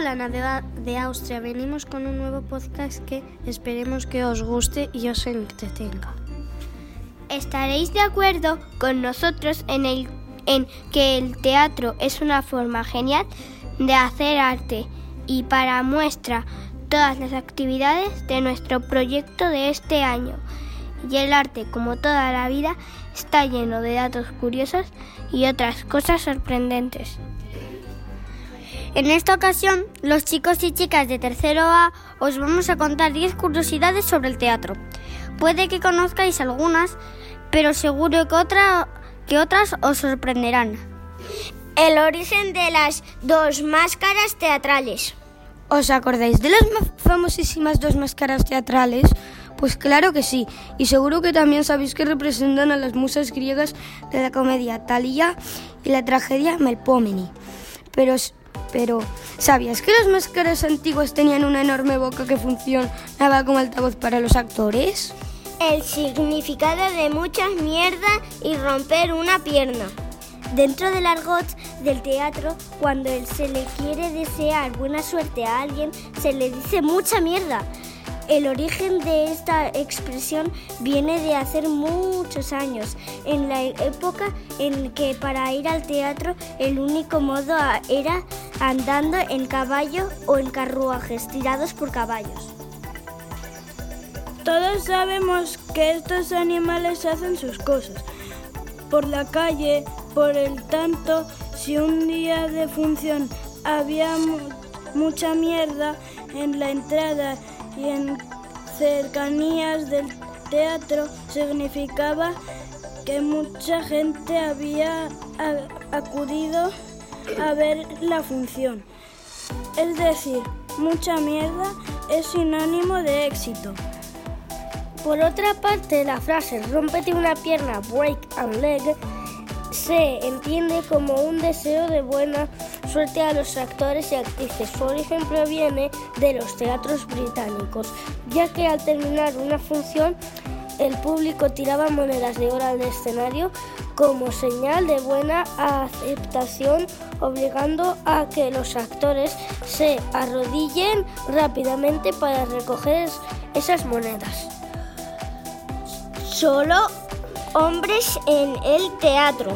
Hola, Navidad de Austria. Venimos con un nuevo podcast que esperemos que os guste y os entretenga. Estaréis de acuerdo con nosotros en, el, en que el teatro es una forma genial de hacer arte y para muestra todas las actividades de nuestro proyecto de este año. Y el arte, como toda la vida, está lleno de datos curiosos y otras cosas sorprendentes. En esta ocasión, los chicos y chicas de tercero A os vamos a contar 10 curiosidades sobre el teatro. Puede que conozcáis algunas, pero seguro que, otra, que otras os sorprenderán. El origen de las dos máscaras teatrales. ¿Os acordáis de las famosísimas dos máscaras teatrales? Pues claro que sí, y seguro que también sabéis que representan a las musas griegas de la comedia Thalía y la tragedia Melpomene. Pero pero, ¿sabías que las máscaras antiguas tenían una enorme boca que funcionaba como altavoz para los actores? El significado de mucha mierda y romper una pierna. Dentro del argot del teatro, cuando se le quiere desear buena suerte a alguien, se le dice mucha mierda. El origen de esta expresión viene de hace muchos años, en la época en que para ir al teatro el único modo era andando en caballo o en carruajes tirados por caballos. Todos sabemos que estos animales hacen sus cosas. Por la calle, por el tanto, si un día de función había mucha mierda en la entrada y en cercanías del teatro significaba que mucha gente había acudido a ver la función. Es decir, mucha mierda es sinónimo de éxito. Por otra parte, la frase rompete una pierna, break a leg, se entiende como un deseo de buena suerte a los actores y actrices. Su origen proviene de los teatros británicos, ya que al terminar una función el público tiraba monedas de oro al escenario como señal de buena aceptación, obligando a que los actores se arrodillen rápidamente para recoger esas monedas. Solo hombres en el teatro.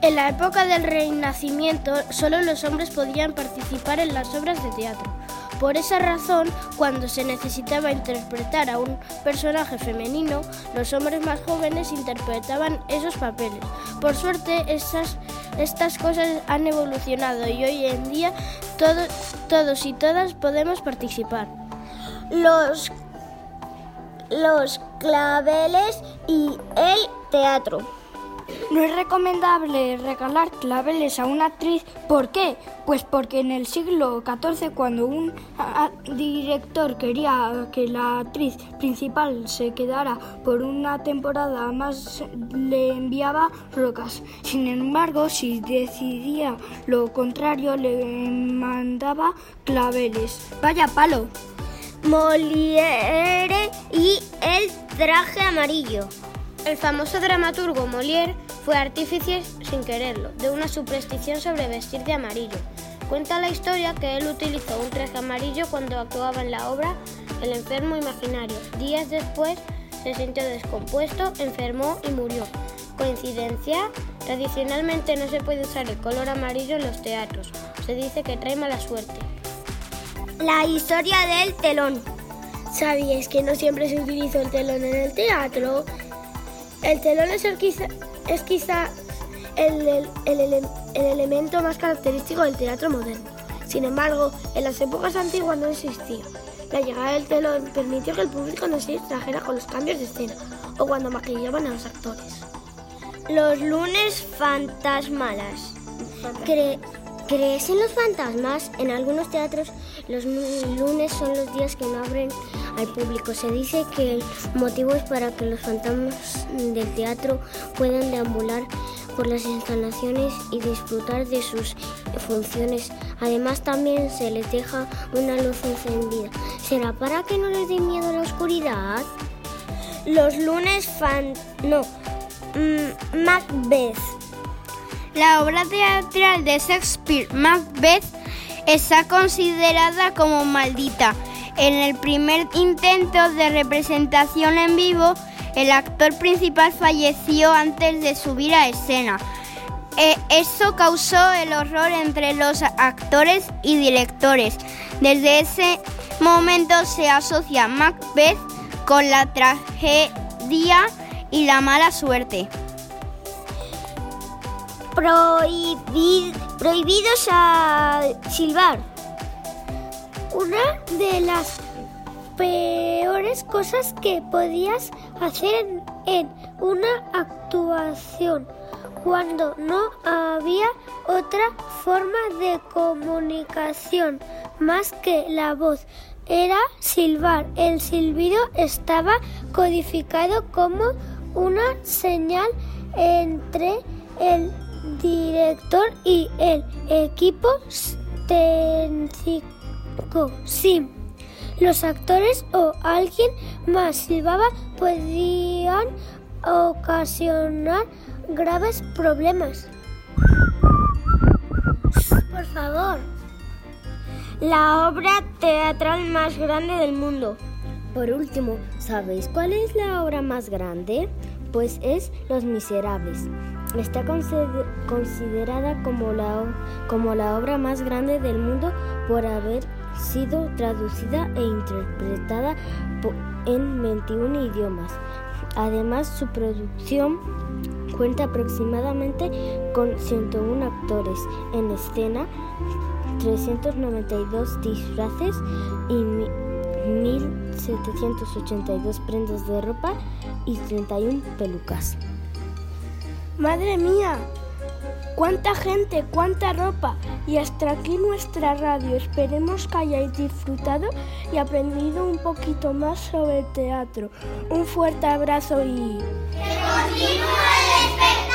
En la época del Renacimiento, solo los hombres podían participar en las obras de teatro. Por esa razón, cuando se necesitaba interpretar a un personaje femenino, los hombres más jóvenes interpretaban esos papeles. Por suerte, estas cosas han evolucionado y hoy en día todos y todas podemos participar. Los, los claveles y el teatro. No es recomendable regalar claveles a una actriz. ¿Por qué? Pues porque en el siglo XIV, cuando un director quería que la actriz principal se quedara por una temporada más, le enviaba rocas. Sin embargo, si decidía lo contrario, le mandaba claveles. Vaya palo. Molière y el traje amarillo. El famoso dramaturgo Molière fue artífice sin quererlo de una superstición sobre vestir de amarillo. Cuenta la historia que él utilizó un traje amarillo cuando actuaba en la obra El enfermo imaginario. Días después se sintió descompuesto, enfermó y murió. ¿Coincidencia? Tradicionalmente no se puede usar el color amarillo en los teatros. Se dice que trae mala suerte. La historia del telón. ¿Sabías que no siempre se utilizó el telón en el teatro? El telón es, quizá el, elemento más característico del teatro moderno. Sin embargo, en las épocas antiguas no existía. La llegada del telón permitió que el público no se distrajera con los cambios de escena o cuando maquillaban a los actores. Los lunes fantasmalas. ¿Crees en los fantasmas? En algunos teatros los lunes son los días que no abren al público. Se dice que el motivo es para que los fantasmas del teatro puedan deambular por las instalaciones y disfrutar de sus funciones. Además también se les deja una luz encendida. ¿Será para que no les dé miedo la oscuridad? Los lunes fan... no. Mm, Macbeth. La obra teatral de Shakespeare, Macbeth, está considerada como maldita. En el primer intento de representación en vivo, el actor principal falleció antes de subir a escena. Eh, esto causó el horror entre los actores y directores. Desde ese momento se asocia Macbeth con la tragedia y la mala suerte. Prohibidos a silbar. Una de las peores cosas que podías hacer en una actuación cuando no había otra forma de comunicación más que la voz era silbar. El silbido estaba codificado como una señal entre el director y el equipo técnico. Sí, los actores o alguien más silbaba podían ocasionar graves problemas. Por favor. La obra teatral más grande del mundo. Por último, ¿sabéis cuál es la obra más grande? Pues es Los Miserables. Está considerada como la, como la obra más grande del mundo por haber sido traducida e interpretada en 21 idiomas. Además, su producción cuenta aproximadamente con 101 actores en escena, 392 disfraces y 1.782 prendas de ropa y 31 pelucas. Madre mía, cuánta gente, cuánta ropa. Y hasta aquí nuestra radio. Esperemos que hayáis disfrutado y aprendido un poquito más sobre el teatro. Un fuerte abrazo y... ¡Que continúe!